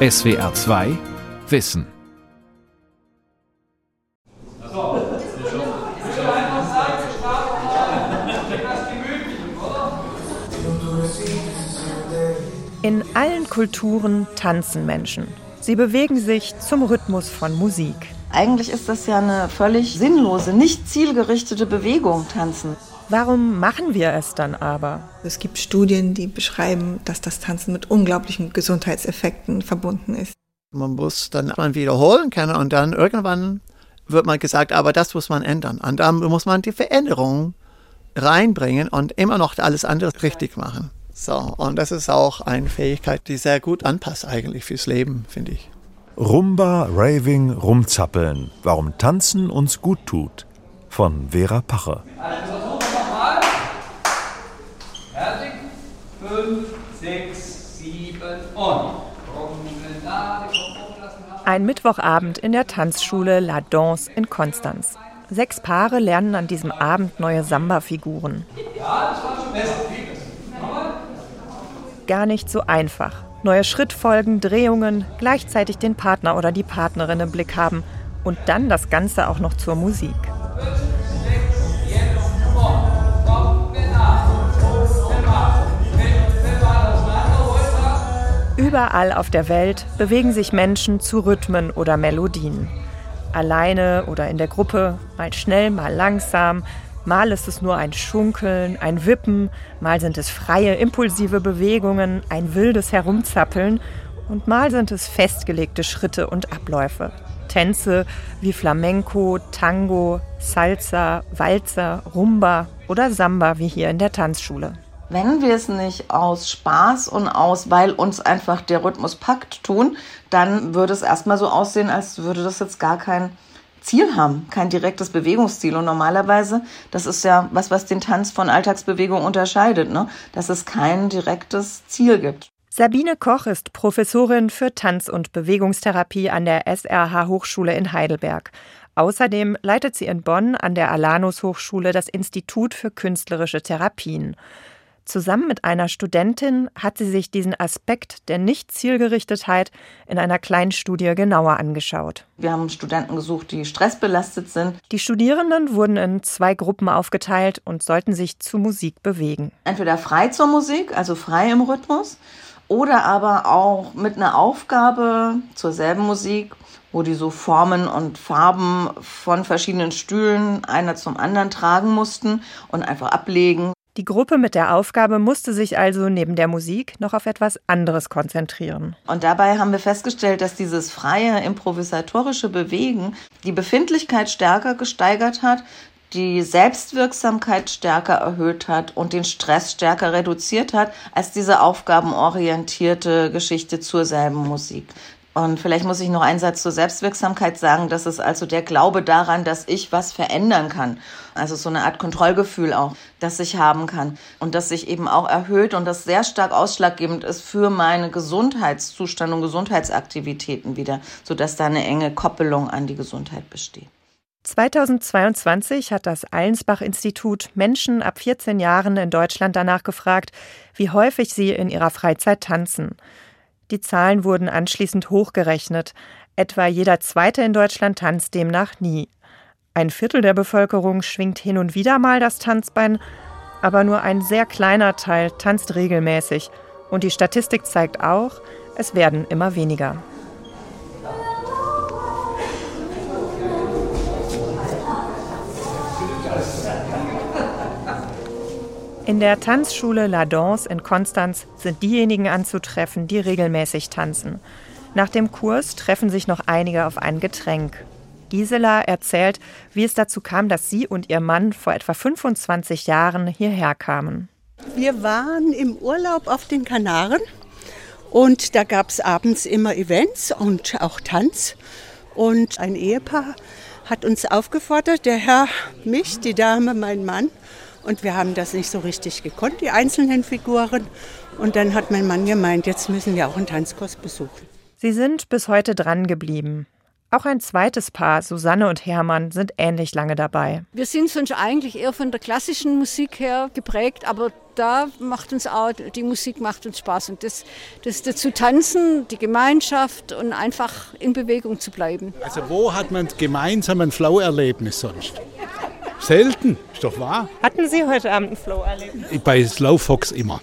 SWR 2 Wissen. In allen Kulturen tanzen Menschen. Sie bewegen sich zum Rhythmus von Musik. Eigentlich ist das ja eine völlig sinnlose, nicht zielgerichtete Bewegung, tanzen. Warum machen wir es dann aber? Es gibt Studien, die beschreiben, dass das Tanzen mit unglaublichen Gesundheitseffekten verbunden ist. Man muss dann wiederholen können und dann irgendwann wird man gesagt, aber das muss man ändern. Und dann muss man die Veränderung reinbringen und immer noch alles andere richtig machen. So, und das ist auch eine Fähigkeit, die sehr gut anpasst eigentlich fürs Leben, finde ich. Rumba, Raving, Rumzappeln. Warum Tanzen uns gut tut. Von Vera Pacher. Also 5, 6, 7 und. Ein Mittwochabend in der Tanzschule La Danse in Konstanz. Sechs Paare lernen an diesem Abend neue Samba-Figuren. Gar nicht so einfach. Neue Schrittfolgen, Drehungen, gleichzeitig den Partner oder die Partnerin im Blick haben und dann das Ganze auch noch zur Musik. Überall auf der Welt bewegen sich Menschen zu Rhythmen oder Melodien. Alleine oder in der Gruppe, mal schnell, mal langsam, mal ist es nur ein Schunkeln, ein Wippen, mal sind es freie, impulsive Bewegungen, ein wildes Herumzappeln und mal sind es festgelegte Schritte und Abläufe. Tänze wie Flamenco, Tango, Salsa, Walzer, Rumba oder Samba wie hier in der Tanzschule. Wenn wir es nicht aus Spaß und aus, weil uns einfach der Rhythmus packt, tun, dann würde es erstmal so aussehen, als würde das jetzt gar kein Ziel haben, kein direktes Bewegungsziel. Und normalerweise, das ist ja was, was den Tanz von Alltagsbewegung unterscheidet, ne? dass es kein direktes Ziel gibt. Sabine Koch ist Professorin für Tanz- und Bewegungstherapie an der SRH Hochschule in Heidelberg. Außerdem leitet sie in Bonn an der Alanus Hochschule das Institut für künstlerische Therapien. Zusammen mit einer Studentin hat sie sich diesen Aspekt der Nicht-Zielgerichtetheit in einer kleinen Studie genauer angeschaut. Wir haben Studenten gesucht, die stressbelastet sind. Die Studierenden wurden in zwei Gruppen aufgeteilt und sollten sich zu Musik bewegen. Entweder frei zur Musik, also frei im Rhythmus, oder aber auch mit einer Aufgabe zur selben Musik, wo die so Formen und Farben von verschiedenen Stühlen einer zum anderen tragen mussten und einfach ablegen. Die Gruppe mit der Aufgabe musste sich also neben der Musik noch auf etwas anderes konzentrieren. Und dabei haben wir festgestellt, dass dieses freie, improvisatorische Bewegen die Befindlichkeit stärker gesteigert hat, die Selbstwirksamkeit stärker erhöht hat und den Stress stärker reduziert hat als diese aufgabenorientierte Geschichte zur selben Musik. Und vielleicht muss ich noch einen Satz zur Selbstwirksamkeit sagen. Das ist also der Glaube daran, dass ich was verändern kann. Also so eine Art Kontrollgefühl auch, das ich haben kann. Und das sich eben auch erhöht und das sehr stark ausschlaggebend ist für meine Gesundheitszustand und Gesundheitsaktivitäten wieder, sodass da eine enge Koppelung an die Gesundheit besteht. 2022 hat das Allensbach-Institut Menschen ab 14 Jahren in Deutschland danach gefragt, wie häufig sie in ihrer Freizeit tanzen. Die Zahlen wurden anschließend hochgerechnet. Etwa jeder Zweite in Deutschland tanzt demnach nie. Ein Viertel der Bevölkerung schwingt hin und wieder mal das Tanzbein, aber nur ein sehr kleiner Teil tanzt regelmäßig. Und die Statistik zeigt auch, es werden immer weniger. In der Tanzschule La Danse in Konstanz sind diejenigen anzutreffen, die regelmäßig tanzen. Nach dem Kurs treffen sich noch einige auf ein Getränk. Gisela erzählt, wie es dazu kam, dass sie und ihr Mann vor etwa 25 Jahren hierher kamen. Wir waren im Urlaub auf den Kanaren und da gab es abends immer Events und auch Tanz. Und ein Ehepaar hat uns aufgefordert, der Herr mich, die Dame, mein Mann, und wir haben das nicht so richtig gekonnt, die einzelnen Figuren. Und dann hat mein Mann gemeint, jetzt müssen wir auch einen Tanzkurs besuchen. Sie sind bis heute dran geblieben. Auch ein zweites Paar, Susanne und Hermann, sind ähnlich lange dabei. Wir sind sonst eigentlich eher von der klassischen Musik her geprägt, aber da macht uns auch, die Musik macht uns Spaß. Und das, das dazu tanzen, die Gemeinschaft und einfach in Bewegung zu bleiben. Also wo hat man gemeinsam ein Flow-Erlebnis sonst? Selten, ist doch wahr. Hatten Sie heute Abend ein Flow-Erlebnis? Bei Slow Fox immer.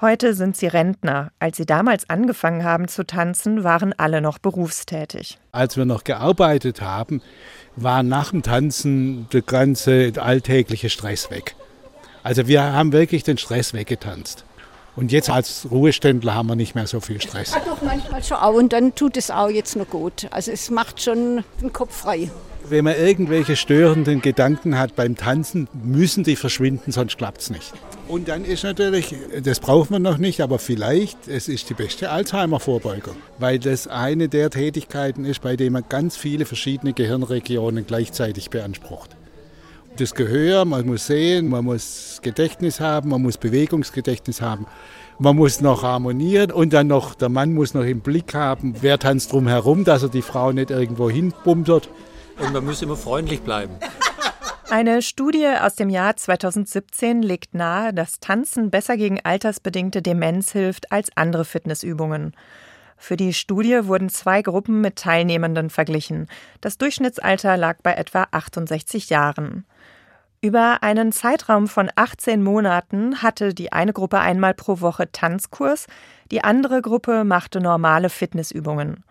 Heute sind sie Rentner. Als sie damals angefangen haben zu tanzen, waren alle noch berufstätig. Als wir noch gearbeitet haben, war nach dem Tanzen der ganze alltägliche Stress weg. Also wir haben wirklich den Stress weggetanzt. Und jetzt als Ruheständler haben wir nicht mehr so viel Stress. Ja, doch manchmal schon auch und dann tut es auch jetzt noch gut. Also es macht schon den Kopf frei. Wenn man irgendwelche störenden Gedanken hat beim Tanzen, müssen die verschwinden, sonst klappt es nicht. Und dann ist natürlich, das braucht man noch nicht, aber vielleicht, es ist die beste Alzheimer-Vorbeugung, weil das eine der Tätigkeiten ist, bei denen man ganz viele verschiedene Gehirnregionen gleichzeitig beansprucht. Das Gehör, man muss sehen, man muss Gedächtnis haben, man muss Bewegungsgedächtnis haben. Man muss noch harmonieren und dann noch, der Mann muss noch im Blick haben, wer tanzt drumherum, dass er die Frau nicht irgendwo hinbummert. Und man muss immer freundlich bleiben. Eine Studie aus dem Jahr 2017 legt nahe, dass Tanzen besser gegen altersbedingte Demenz hilft als andere Fitnessübungen. Für die Studie wurden zwei Gruppen mit Teilnehmenden verglichen. Das Durchschnittsalter lag bei etwa 68 Jahren. Über einen Zeitraum von 18 Monaten hatte die eine Gruppe einmal pro Woche Tanzkurs, die andere Gruppe machte normale Fitnessübungen.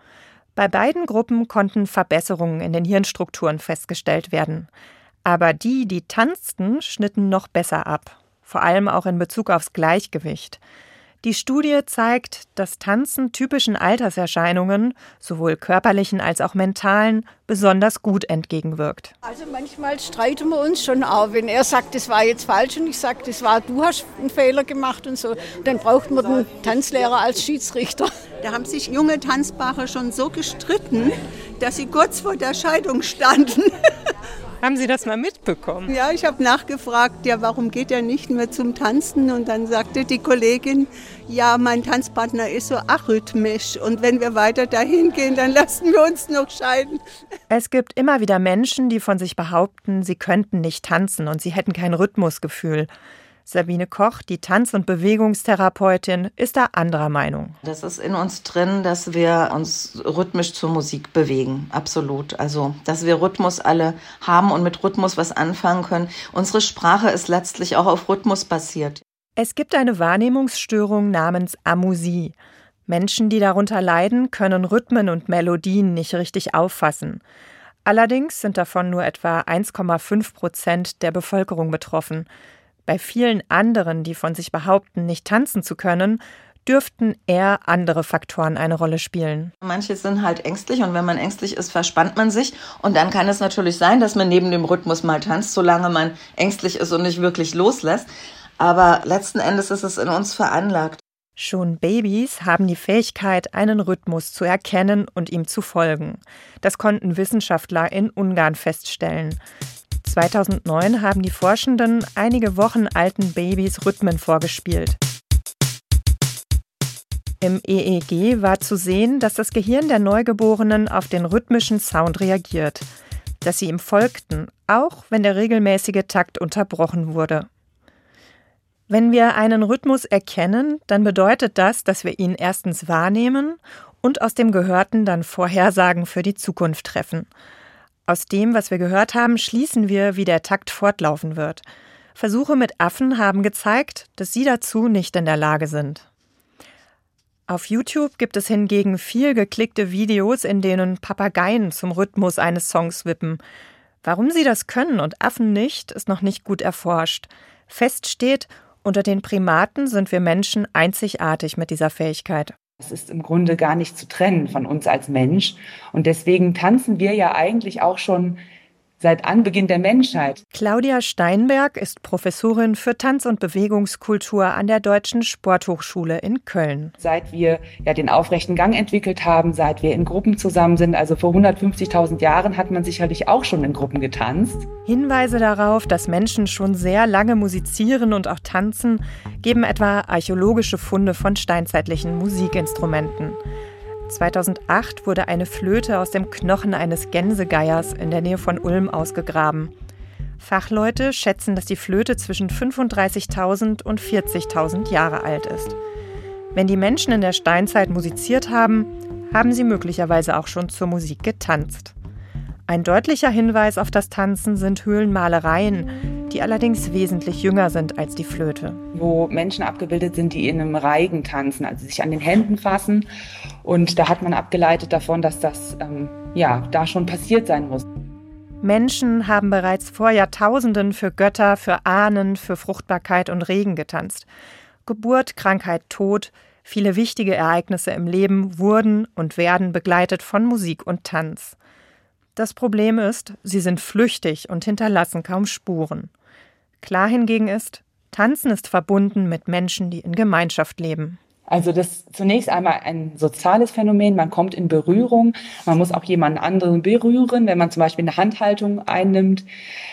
Bei beiden Gruppen konnten Verbesserungen in den Hirnstrukturen festgestellt werden. Aber die, die tanzten, schnitten noch besser ab, vor allem auch in Bezug aufs Gleichgewicht. Die Studie zeigt, dass Tanzen typischen Alterserscheinungen, sowohl körperlichen als auch mentalen, besonders gut entgegenwirkt. Also manchmal streiten wir uns schon auch, wenn er sagt, das war jetzt falsch und ich sage, das war, du hast einen Fehler gemacht und so. Dann braucht man den Tanzlehrer als Schiedsrichter. Da haben sich junge Tanzpaare schon so gestritten, dass sie kurz vor der Scheidung standen. Haben Sie das mal mitbekommen? Ja, ich habe nachgefragt, ja, warum geht er nicht mehr zum Tanzen? Und dann sagte die Kollegin, ja, mein Tanzpartner ist so arrhythmisch und wenn wir weiter dahin gehen, dann lassen wir uns noch scheiden. Es gibt immer wieder Menschen, die von sich behaupten, sie könnten nicht tanzen und sie hätten kein Rhythmusgefühl. Sabine Koch, die Tanz- und Bewegungstherapeutin, ist da anderer Meinung. Das ist in uns drin, dass wir uns rhythmisch zur Musik bewegen. Absolut. Also, dass wir Rhythmus alle haben und mit Rhythmus was anfangen können. Unsere Sprache ist letztlich auch auf Rhythmus basiert. Es gibt eine Wahrnehmungsstörung namens Amusie. Menschen, die darunter leiden, können Rhythmen und Melodien nicht richtig auffassen. Allerdings sind davon nur etwa 1,5 Prozent der Bevölkerung betroffen. Bei vielen anderen, die von sich behaupten, nicht tanzen zu können, dürften eher andere Faktoren eine Rolle spielen. Manche sind halt ängstlich und wenn man ängstlich ist, verspannt man sich und dann kann es natürlich sein, dass man neben dem Rhythmus mal tanzt, solange man ängstlich ist und nicht wirklich loslässt. Aber letzten Endes ist es in uns veranlagt. Schon Babys haben die Fähigkeit, einen Rhythmus zu erkennen und ihm zu folgen. Das konnten Wissenschaftler in Ungarn feststellen. 2009 haben die Forschenden einige Wochen alten Babys Rhythmen vorgespielt. Im EEG war zu sehen, dass das Gehirn der Neugeborenen auf den rhythmischen Sound reagiert, dass sie ihm folgten, auch wenn der regelmäßige Takt unterbrochen wurde. Wenn wir einen Rhythmus erkennen, dann bedeutet das, dass wir ihn erstens wahrnehmen und aus dem Gehörten dann Vorhersagen für die Zukunft treffen. Aus dem, was wir gehört haben, schließen wir, wie der Takt fortlaufen wird. Versuche mit Affen haben gezeigt, dass sie dazu nicht in der Lage sind. Auf YouTube gibt es hingegen viel geklickte Videos, in denen Papageien zum Rhythmus eines Songs wippen. Warum sie das können und Affen nicht, ist noch nicht gut erforscht. Fest steht, unter den Primaten sind wir Menschen einzigartig mit dieser Fähigkeit. Es ist im Grunde gar nicht zu trennen von uns als Mensch. Und deswegen tanzen wir ja eigentlich auch schon seit Anbeginn der Menschheit. Claudia Steinberg ist Professorin für Tanz- und Bewegungskultur an der Deutschen Sporthochschule in Köln. Seit wir ja den aufrechten Gang entwickelt haben, seit wir in Gruppen zusammen sind, also vor 150.000 Jahren hat man sicherlich auch schon in Gruppen getanzt. Hinweise darauf, dass Menschen schon sehr lange musizieren und auch tanzen, geben etwa archäologische Funde von steinzeitlichen Musikinstrumenten. 2008 wurde eine Flöte aus dem Knochen eines Gänsegeiers in der Nähe von Ulm ausgegraben. Fachleute schätzen, dass die Flöte zwischen 35.000 und 40.000 Jahre alt ist. Wenn die Menschen in der Steinzeit musiziert haben, haben sie möglicherweise auch schon zur Musik getanzt. Ein deutlicher Hinweis auf das Tanzen sind Höhlenmalereien, die allerdings wesentlich jünger sind als die Flöte. Wo Menschen abgebildet sind, die in einem Reigen tanzen, also sich an den Händen fassen. Und da hat man abgeleitet davon, dass das ähm, ja da schon passiert sein muss. Menschen haben bereits vor Jahrtausenden für Götter, für Ahnen, für Fruchtbarkeit und Regen getanzt. Geburt, Krankheit, Tod, viele wichtige Ereignisse im Leben wurden und werden begleitet von Musik und Tanz. Das Problem ist, sie sind flüchtig und hinterlassen kaum Spuren. Klar hingegen ist, Tanzen ist verbunden mit Menschen, die in Gemeinschaft leben. Also das ist zunächst einmal ein soziales Phänomen. Man kommt in Berührung. Man muss auch jemanden anderen berühren, wenn man zum Beispiel eine Handhaltung einnimmt.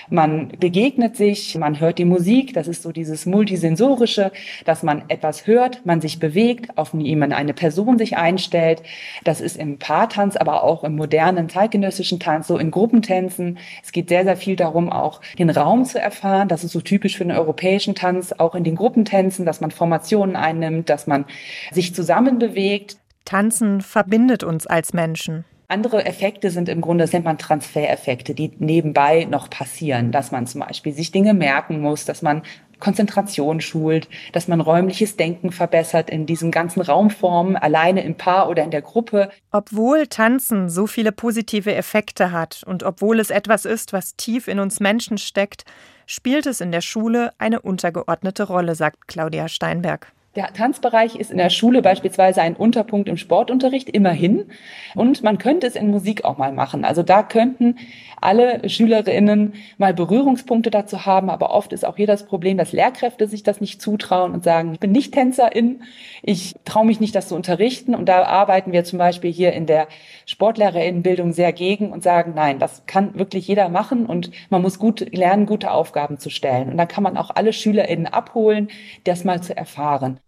Man begegnet sich, man hört die Musik. Das ist so dieses multisensorische, dass man etwas hört, man sich bewegt, auf jemanden, eine Person sich einstellt. Das ist im Paartanz, aber auch im modernen zeitgenössischen Tanz, so in Gruppentänzen. Es geht sehr, sehr viel darum, auch den Raum zu erfahren. Das ist so typisch für den europäischen Tanz, auch in den Gruppentänzen, dass man Formationen einnimmt, dass man sich zusammenbewegt. Tanzen verbindet uns als Menschen. Andere Effekte sind im Grunde, das nennt man Transfereffekte, die nebenbei noch passieren, dass man zum Beispiel sich Dinge merken muss, dass man Konzentration schult, dass man räumliches Denken verbessert in diesen ganzen Raumformen, alleine im Paar oder in der Gruppe. Obwohl Tanzen so viele positive Effekte hat und obwohl es etwas ist, was tief in uns Menschen steckt, spielt es in der Schule eine untergeordnete Rolle, sagt Claudia Steinberg. Der Tanzbereich ist in der Schule beispielsweise ein Unterpunkt im Sportunterricht, immerhin. Und man könnte es in Musik auch mal machen. Also da könnten alle Schülerinnen mal Berührungspunkte dazu haben. Aber oft ist auch hier das Problem, dass Lehrkräfte sich das nicht zutrauen und sagen, ich bin nicht Tänzerin, ich traue mich nicht, das zu unterrichten. Und da arbeiten wir zum Beispiel hier in der Sportlehrerinnenbildung sehr gegen und sagen, nein, das kann wirklich jeder machen und man muss gut lernen, gute Aufgaben zu stellen. Und dann kann man auch alle SchülerInnen abholen, das mal zu erfahren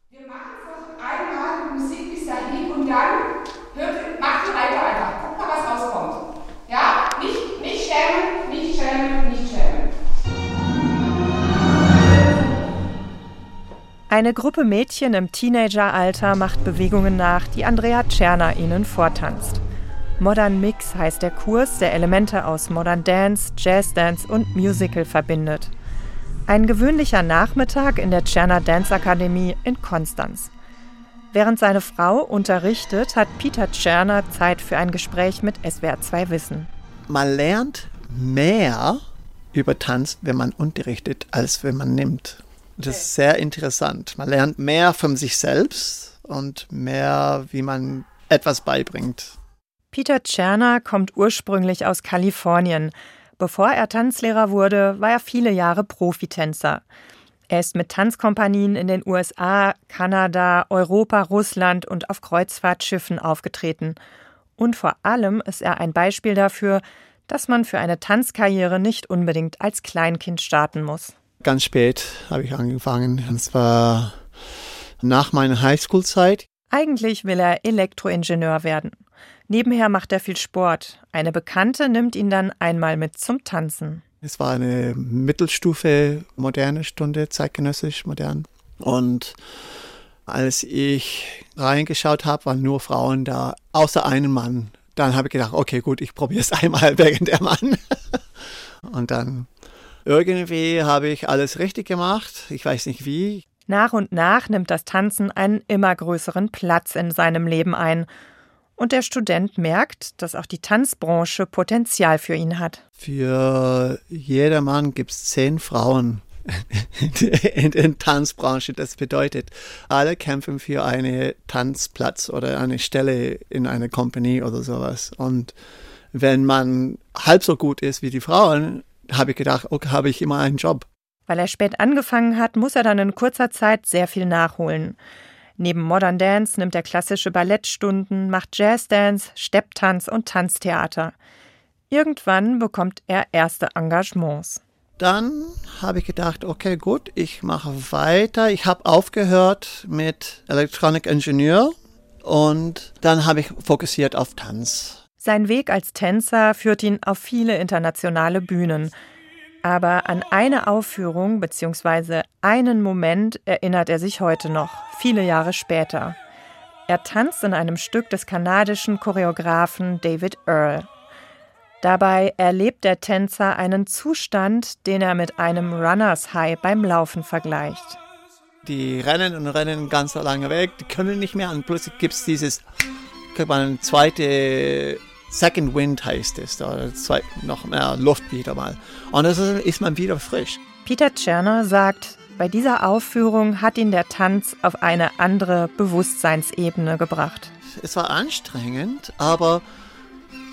Eine Gruppe Mädchen im Teenageralter macht Bewegungen nach, die Andrea Czerner ihnen vortanzt. Modern Mix heißt der Kurs, der Elemente aus Modern Dance, Jazz Dance und Musical verbindet. Ein gewöhnlicher Nachmittag in der Czerner Dance Akademie in Konstanz. Während seine Frau unterrichtet, hat Peter Czerner Zeit für ein Gespräch mit SWR 2 Wissen. Man lernt mehr über Tanz, wenn man unterrichtet, als wenn man nimmt. Das ist sehr interessant. Man lernt mehr von sich selbst und mehr, wie man etwas beibringt. Peter Czerner kommt ursprünglich aus Kalifornien. Bevor er Tanzlehrer wurde, war er viele Jahre Profitänzer. Er ist mit Tanzkompanien in den USA, Kanada, Europa, Russland und auf Kreuzfahrtschiffen aufgetreten. Und vor allem ist er ein Beispiel dafür, dass man für eine Tanzkarriere nicht unbedingt als Kleinkind starten muss. Ganz spät habe ich angefangen. Es war nach meiner Highschool-Zeit. Eigentlich will er Elektroingenieur werden. Nebenher macht er viel Sport. Eine Bekannte nimmt ihn dann einmal mit zum Tanzen. Es war eine Mittelstufe moderne Stunde, zeitgenössisch modern. Und als ich reingeschaut habe, waren nur Frauen da, außer einem Mann. Dann habe ich gedacht, okay, gut, ich probiere es einmal wegen der Mann. Und dann irgendwie habe ich alles richtig gemacht. Ich weiß nicht wie. Nach und nach nimmt das Tanzen einen immer größeren Platz in seinem Leben ein und der Student merkt, dass auch die Tanzbranche Potenzial für ihn hat. Für jedermann gibt es zehn Frauen in der Tanzbranche. Das bedeutet, alle kämpfen für einen Tanzplatz oder eine Stelle in einer Company oder sowas. Und wenn man halb so gut ist wie die Frauen, habe ich gedacht, okay, habe ich immer einen Job. Weil er spät angefangen hat, muss er dann in kurzer Zeit sehr viel nachholen. Neben Modern Dance nimmt er klassische Ballettstunden, macht Jazzdance, Stepptanz und Tanztheater. Irgendwann bekommt er erste Engagements. Dann habe ich gedacht, okay, gut, ich mache weiter. Ich habe aufgehört mit Electronic Engineer Und dann habe ich fokussiert auf Tanz. Sein Weg als Tänzer führt ihn auf viele internationale Bühnen. Aber an eine Aufführung bzw. einen Moment erinnert er sich heute noch, viele Jahre später. Er tanzt in einem Stück des kanadischen Choreografen David Earl. Dabei erlebt der Tänzer einen Zustand, den er mit einem Runners High beim Laufen vergleicht. Die rennen und rennen ganz lange weg, die können nicht mehr und plötzlich gibt es dieses, kriegt man eine zweite Second Wind heißt es, da zwei, noch mehr Luft wieder mal. Und das ist, ist man wieder frisch. Peter Tscherner sagt, bei dieser Aufführung hat ihn der Tanz auf eine andere Bewusstseinsebene gebracht. Es war anstrengend, aber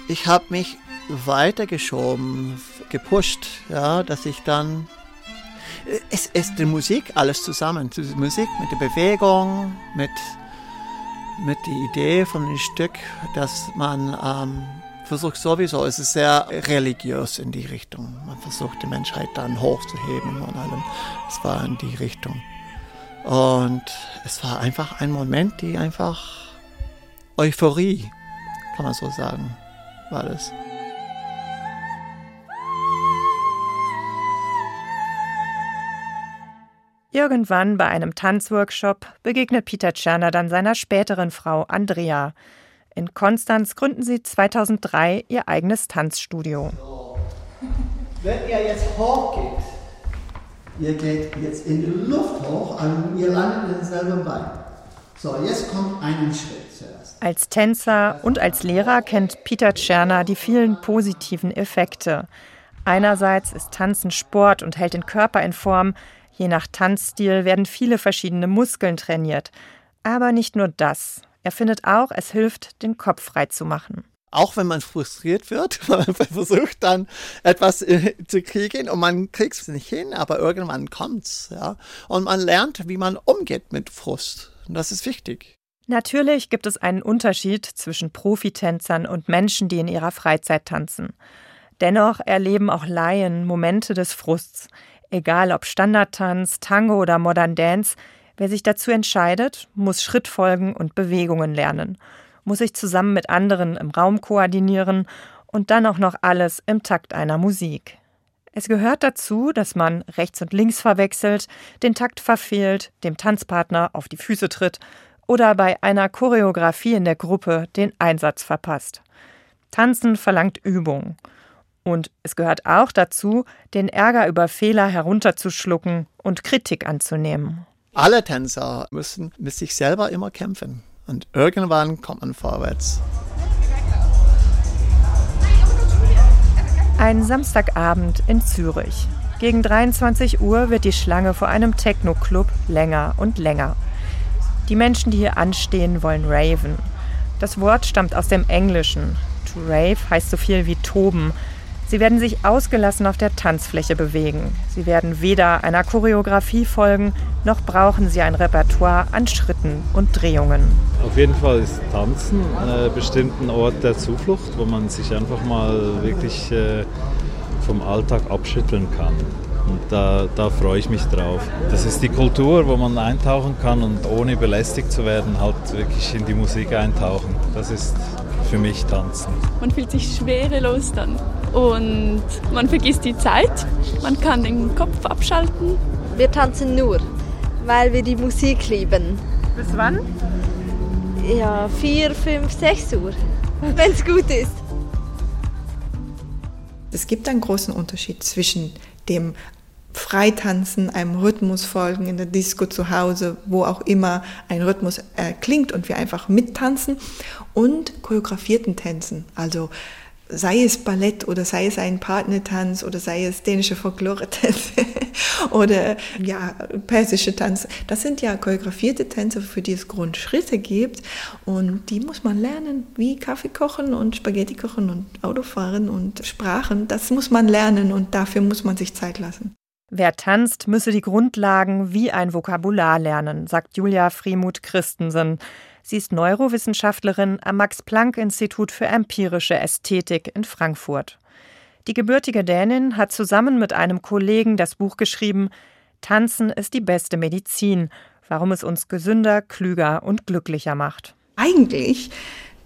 ich habe mich weitergeschoben, gepusht, ja, dass ich dann es ist die Musik alles zusammen, die Musik mit der Bewegung, mit mit der Idee von dem Stück, dass man ähm, versucht sowieso, es ist sehr religiös in die Richtung. Man versucht die Menschheit dann hochzuheben und allem. Es war in die Richtung. Und es war einfach ein Moment, die einfach Euphorie, kann man so sagen, war das. Irgendwann bei einem Tanzworkshop begegnet Peter Tscherner dann seiner späteren Frau Andrea. In Konstanz gründen sie 2003 ihr eigenes Tanzstudio. Wenn ihr jetzt hochgeht, ihr geht jetzt in die Luft hoch und ihr landet in denselben Bein. So, jetzt kommt einen Schritt zuerst. Als Tänzer und als Lehrer kennt Peter Tscherner die vielen positiven Effekte. Einerseits ist Tanzen Sport und hält den Körper in Form, Je nach Tanzstil werden viele verschiedene Muskeln trainiert. Aber nicht nur das. Er findet auch, es hilft, den Kopf frei zu machen. Auch wenn man frustriert wird, man versucht dann etwas äh, zu kriegen und man kriegt es nicht hin, aber irgendwann kommt's, ja. Und man lernt, wie man umgeht mit Frust. Und das ist wichtig. Natürlich gibt es einen Unterschied zwischen Profitänzern und Menschen, die in ihrer Freizeit tanzen. Dennoch erleben auch Laien Momente des Frusts. Egal ob Standardtanz, Tango oder Modern Dance, wer sich dazu entscheidet, muss Schrittfolgen und Bewegungen lernen, muss sich zusammen mit anderen im Raum koordinieren und dann auch noch alles im Takt einer Musik. Es gehört dazu, dass man rechts und links verwechselt, den Takt verfehlt, dem Tanzpartner auf die Füße tritt oder bei einer Choreografie in der Gruppe den Einsatz verpasst. Tanzen verlangt Übung. Und es gehört auch dazu, den Ärger über Fehler herunterzuschlucken und Kritik anzunehmen. Alle Tänzer müssen mit sich selber immer kämpfen. Und irgendwann kommt man vorwärts. Ein Samstagabend in Zürich. Gegen 23 Uhr wird die Schlange vor einem Techno-Club länger und länger. Die Menschen, die hier anstehen, wollen raven. Das Wort stammt aus dem Englischen. To rave heißt so viel wie toben. Sie werden sich ausgelassen auf der Tanzfläche bewegen. Sie werden weder einer Choreografie folgen, noch brauchen sie ein Repertoire an Schritten und Drehungen. Auf jeden Fall ist Tanzen äh, bestimmt ein Ort der Zuflucht, wo man sich einfach mal wirklich äh, vom Alltag abschütteln kann. Und da, da freue ich mich drauf. Das ist die Kultur, wo man eintauchen kann und ohne belästigt zu werden, halt wirklich in die Musik eintauchen. Das ist für mich Tanzen. Man fühlt sich schwerelos dann und man vergisst die Zeit, man kann den Kopf abschalten. Wir tanzen nur, weil wir die Musik lieben. Bis wann? Ja, 4, 5, 6 Uhr, wenn es gut ist. Es gibt einen großen Unterschied zwischen dem Freitanzen, einem Rhythmus folgen in der Disco zu Hause, wo auch immer ein Rhythmus äh, klingt und wir einfach mittanzen und choreografierten Tänzen, also sei es Ballett oder sei es ein Partnertanz oder sei es dänische Folklore-Tänze oder ja, persische Tanz. Das sind ja choreografierte Tänze, für die es Grundschritte gibt und die muss man lernen, wie Kaffee kochen und Spaghetti kochen und Autofahren und Sprachen. Das muss man lernen und dafür muss man sich Zeit lassen. Wer tanzt, müsse die Grundlagen wie ein Vokabular lernen, sagt Julia Friemuth Christensen. Sie ist Neurowissenschaftlerin am Max-Planck-Institut für empirische Ästhetik in Frankfurt. Die gebürtige Dänin hat zusammen mit einem Kollegen das Buch geschrieben Tanzen ist die beste Medizin, warum es uns gesünder, klüger und glücklicher macht. Eigentlich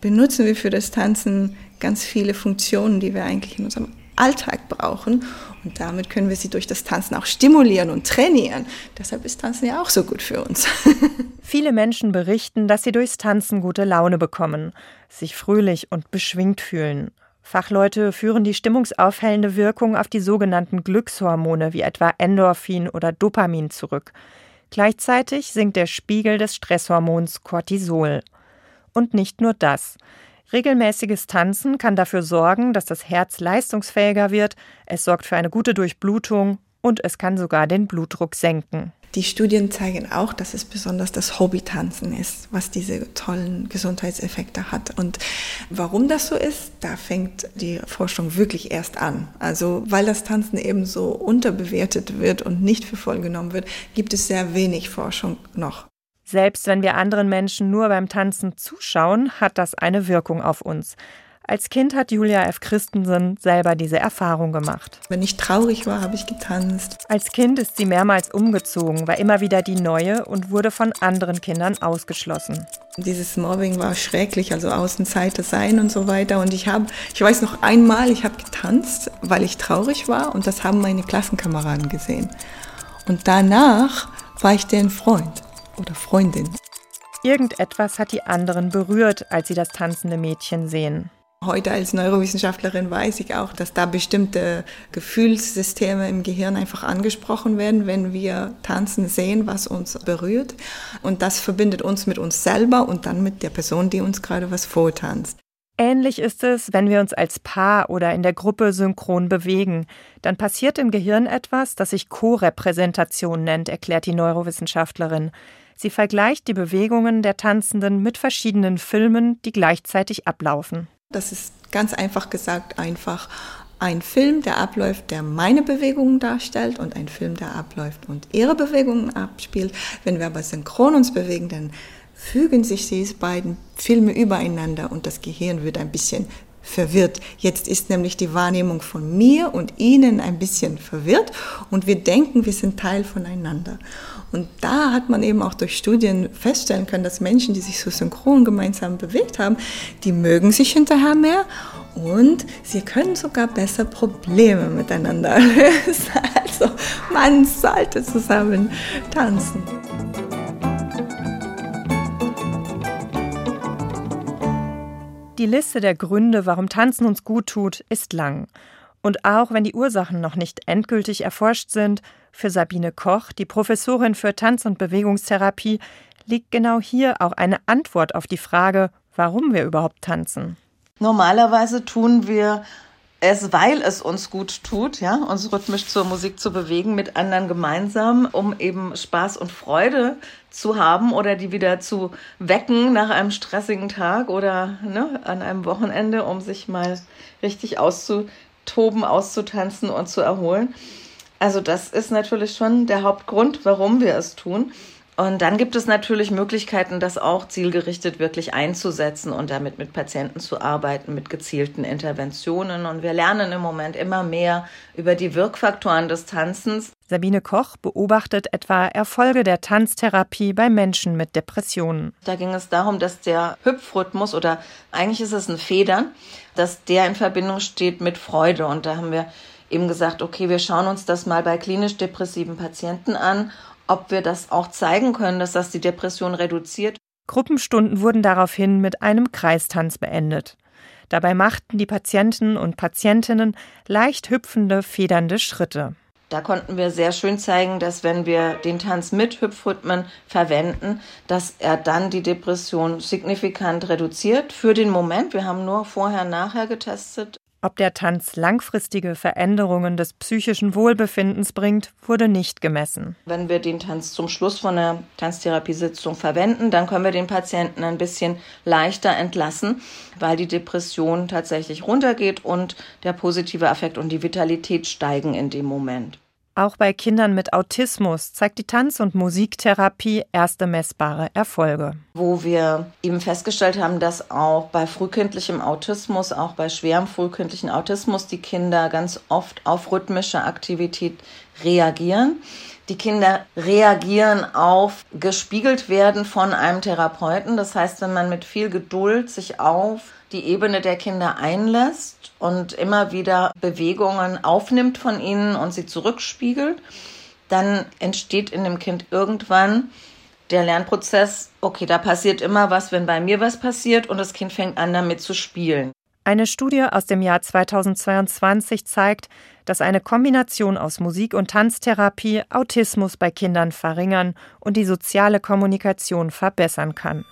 benutzen wir für das Tanzen ganz viele Funktionen, die wir eigentlich in unserem Alltag brauchen. Und damit können wir sie durch das Tanzen auch stimulieren und trainieren. Deshalb ist Tanzen ja auch so gut für uns. Viele Menschen berichten, dass sie durchs Tanzen gute Laune bekommen, sich fröhlich und beschwingt fühlen. Fachleute führen die stimmungsaufhellende Wirkung auf die sogenannten Glückshormone wie etwa Endorphin oder Dopamin zurück. Gleichzeitig sinkt der Spiegel des Stresshormons Cortisol. Und nicht nur das. Regelmäßiges Tanzen kann dafür sorgen, dass das Herz leistungsfähiger wird, es sorgt für eine gute Durchblutung und es kann sogar den Blutdruck senken. Die Studien zeigen auch, dass es besonders das Hobbytanzen ist, was diese tollen Gesundheitseffekte hat. Und warum das so ist, da fängt die Forschung wirklich erst an. Also weil das Tanzen eben so unterbewertet wird und nicht für voll genommen wird, gibt es sehr wenig Forschung noch. Selbst wenn wir anderen Menschen nur beim Tanzen zuschauen, hat das eine Wirkung auf uns. Als Kind hat Julia F. Christensen selber diese Erfahrung gemacht. Wenn ich traurig war, habe ich getanzt. Als Kind ist sie mehrmals umgezogen, war immer wieder die Neue und wurde von anderen Kindern ausgeschlossen. Dieses Mobbing war schrecklich, also Außenseiter sein und so weiter. Und ich habe, ich weiß noch einmal, ich habe getanzt, weil ich traurig war und das haben meine Klassenkameraden gesehen. Und danach war ich deren Freund oder Freundin. Irgendetwas hat die anderen berührt, als sie das tanzende Mädchen sehen. Heute als Neurowissenschaftlerin weiß ich auch, dass da bestimmte Gefühlssysteme im Gehirn einfach angesprochen werden, wenn wir tanzen sehen, was uns berührt. Und das verbindet uns mit uns selber und dann mit der Person, die uns gerade was vortanzt. Ähnlich ist es, wenn wir uns als Paar oder in der Gruppe synchron bewegen. Dann passiert im Gehirn etwas, das sich Co-Repräsentation nennt, erklärt die Neurowissenschaftlerin. Sie vergleicht die Bewegungen der Tanzenden mit verschiedenen Filmen, die gleichzeitig ablaufen. Das ist ganz einfach gesagt einfach ein Film, der abläuft, der meine Bewegungen darstellt und ein Film, der abläuft und ihre Bewegungen abspielt. Wenn wir aber synchron uns bewegen, dann fügen sich diese beiden Filme übereinander und das Gehirn wird ein bisschen verwirrt. Jetzt ist nämlich die Wahrnehmung von mir und Ihnen ein bisschen verwirrt und wir denken, wir sind Teil voneinander. Und da hat man eben auch durch Studien feststellen können, dass Menschen, die sich so synchron gemeinsam bewegt haben, die mögen sich hinterher mehr und sie können sogar besser Probleme miteinander lösen. Also man sollte zusammen tanzen. Die Liste der Gründe, warum Tanzen uns gut tut, ist lang. Und auch wenn die Ursachen noch nicht endgültig erforscht sind, für Sabine Koch, die Professorin für Tanz- und Bewegungstherapie, liegt genau hier auch eine Antwort auf die Frage, warum wir überhaupt tanzen. Normalerweise tun wir es, weil es uns gut tut, ja, uns rhythmisch zur Musik zu bewegen, mit anderen gemeinsam, um eben Spaß und Freude zu haben oder die wieder zu wecken nach einem stressigen Tag oder ne, an einem Wochenende, um sich mal richtig auszutoben, auszutanzen und zu erholen. Also das ist natürlich schon der Hauptgrund, warum wir es tun. Und dann gibt es natürlich Möglichkeiten, das auch zielgerichtet wirklich einzusetzen und damit mit Patienten zu arbeiten, mit gezielten Interventionen. Und wir lernen im Moment immer mehr über die Wirkfaktoren des Tanzens. Sabine Koch beobachtet etwa Erfolge der Tanztherapie bei Menschen mit Depressionen. Da ging es darum, dass der Hüpfrhythmus oder eigentlich ist es ein Federn, dass der in Verbindung steht mit Freude. Und da haben wir eben gesagt, okay, wir schauen uns das mal bei klinisch depressiven Patienten an, ob wir das auch zeigen können, dass das die Depression reduziert. Gruppenstunden wurden daraufhin mit einem Kreistanz beendet. Dabei machten die Patienten und Patientinnen leicht hüpfende, federnde Schritte. Da konnten wir sehr schön zeigen, dass wenn wir den Tanz mit Hüpfrhythmen verwenden, dass er dann die Depression signifikant reduziert für den Moment. Wir haben nur vorher, nachher getestet. Ob der Tanz langfristige Veränderungen des psychischen Wohlbefindens bringt, wurde nicht gemessen. Wenn wir den Tanz zum Schluss von der Tanztherapiesitzung verwenden, dann können wir den Patienten ein bisschen leichter entlassen, weil die Depression tatsächlich runtergeht und der positive Affekt und die Vitalität steigen in dem Moment. Auch bei Kindern mit Autismus zeigt die Tanz- und Musiktherapie erste messbare Erfolge. Wo wir eben festgestellt haben, dass auch bei frühkindlichem Autismus, auch bei schwerem frühkindlichen Autismus, die Kinder ganz oft auf rhythmische Aktivität reagieren. Die Kinder reagieren auf gespiegelt werden von einem Therapeuten. Das heißt, wenn man mit viel Geduld sich auf die Ebene der Kinder einlässt und immer wieder Bewegungen aufnimmt von ihnen und sie zurückspiegelt, dann entsteht in dem Kind irgendwann der Lernprozess, okay, da passiert immer was, wenn bei mir was passiert und das Kind fängt an damit zu spielen. Eine Studie aus dem Jahr 2022 zeigt, dass eine Kombination aus Musik- und Tanztherapie Autismus bei Kindern verringern und die soziale Kommunikation verbessern kann.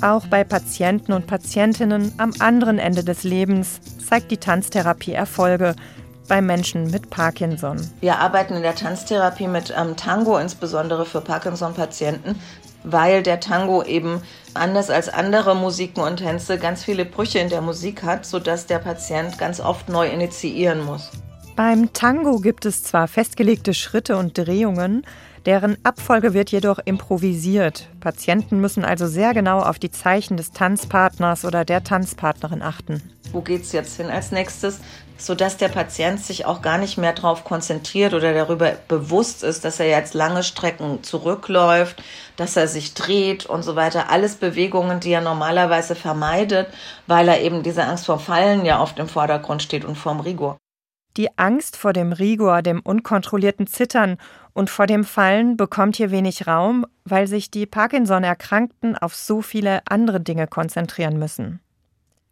Auch bei Patienten und Patientinnen am anderen Ende des Lebens zeigt die Tanztherapie Erfolge bei Menschen mit Parkinson. Wir arbeiten in der Tanztherapie mit ähm, Tango, insbesondere für Parkinson-Patienten, weil der Tango eben anders als andere Musiken und Tänze ganz viele Brüche in der Musik hat, sodass der Patient ganz oft neu initiieren muss. Beim Tango gibt es zwar festgelegte Schritte und Drehungen, deren Abfolge wird jedoch improvisiert. Patienten müssen also sehr genau auf die Zeichen des Tanzpartners oder der Tanzpartnerin achten. Wo geht es jetzt hin als nächstes? Sodass der Patient sich auch gar nicht mehr darauf konzentriert oder darüber bewusst ist, dass er jetzt lange Strecken zurückläuft, dass er sich dreht und so weiter. Alles Bewegungen, die er normalerweise vermeidet, weil er eben diese Angst vor Fallen ja oft im Vordergrund steht und vorm Rigor. Die Angst vor dem Rigor, dem unkontrollierten Zittern und vor dem Fallen bekommt hier wenig Raum, weil sich die Parkinson-Erkrankten auf so viele andere Dinge konzentrieren müssen.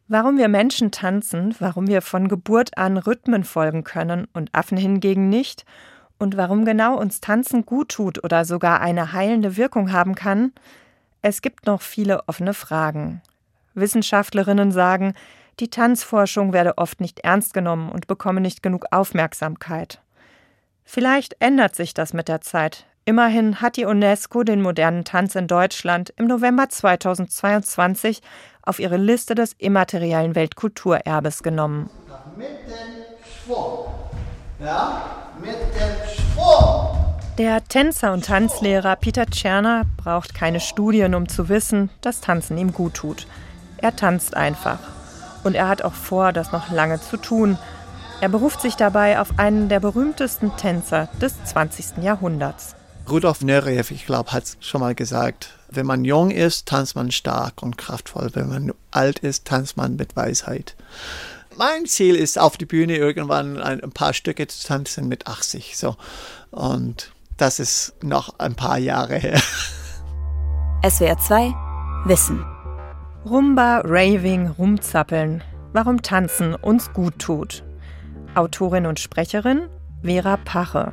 Warum wir Menschen tanzen, warum wir von Geburt an Rhythmen folgen können und Affen hingegen nicht, und warum genau uns Tanzen gut tut oder sogar eine heilende Wirkung haben kann, es gibt noch viele offene Fragen. Wissenschaftlerinnen sagen, die Tanzforschung werde oft nicht ernst genommen und bekomme nicht genug Aufmerksamkeit. Vielleicht ändert sich das mit der Zeit. Immerhin hat die UNESCO den modernen Tanz in Deutschland im November 2022 auf ihre Liste des immateriellen Weltkulturerbes genommen. Mit dem Schwung. Ja, mit dem Schwung. Der Tänzer und Tanzlehrer Peter Tscherner braucht keine Studien, um zu wissen, dass Tanzen ihm gut tut. Er tanzt einfach. Und er hat auch vor, das noch lange zu tun. Er beruft sich dabei auf einen der berühmtesten Tänzer des 20. Jahrhunderts. Rudolf Nureyev, ich glaube, hat es schon mal gesagt, wenn man jung ist, tanzt man stark und kraftvoll. Wenn man alt ist, tanzt man mit Weisheit. Mein Ziel ist, auf die Bühne irgendwann ein paar Stücke zu tanzen mit 80. So. Und das ist noch ein paar Jahre her. SWR 2 Wissen. Rumba, Raving, Rumzappeln. Warum Tanzen uns gut tut. Autorin und Sprecherin Vera Pache.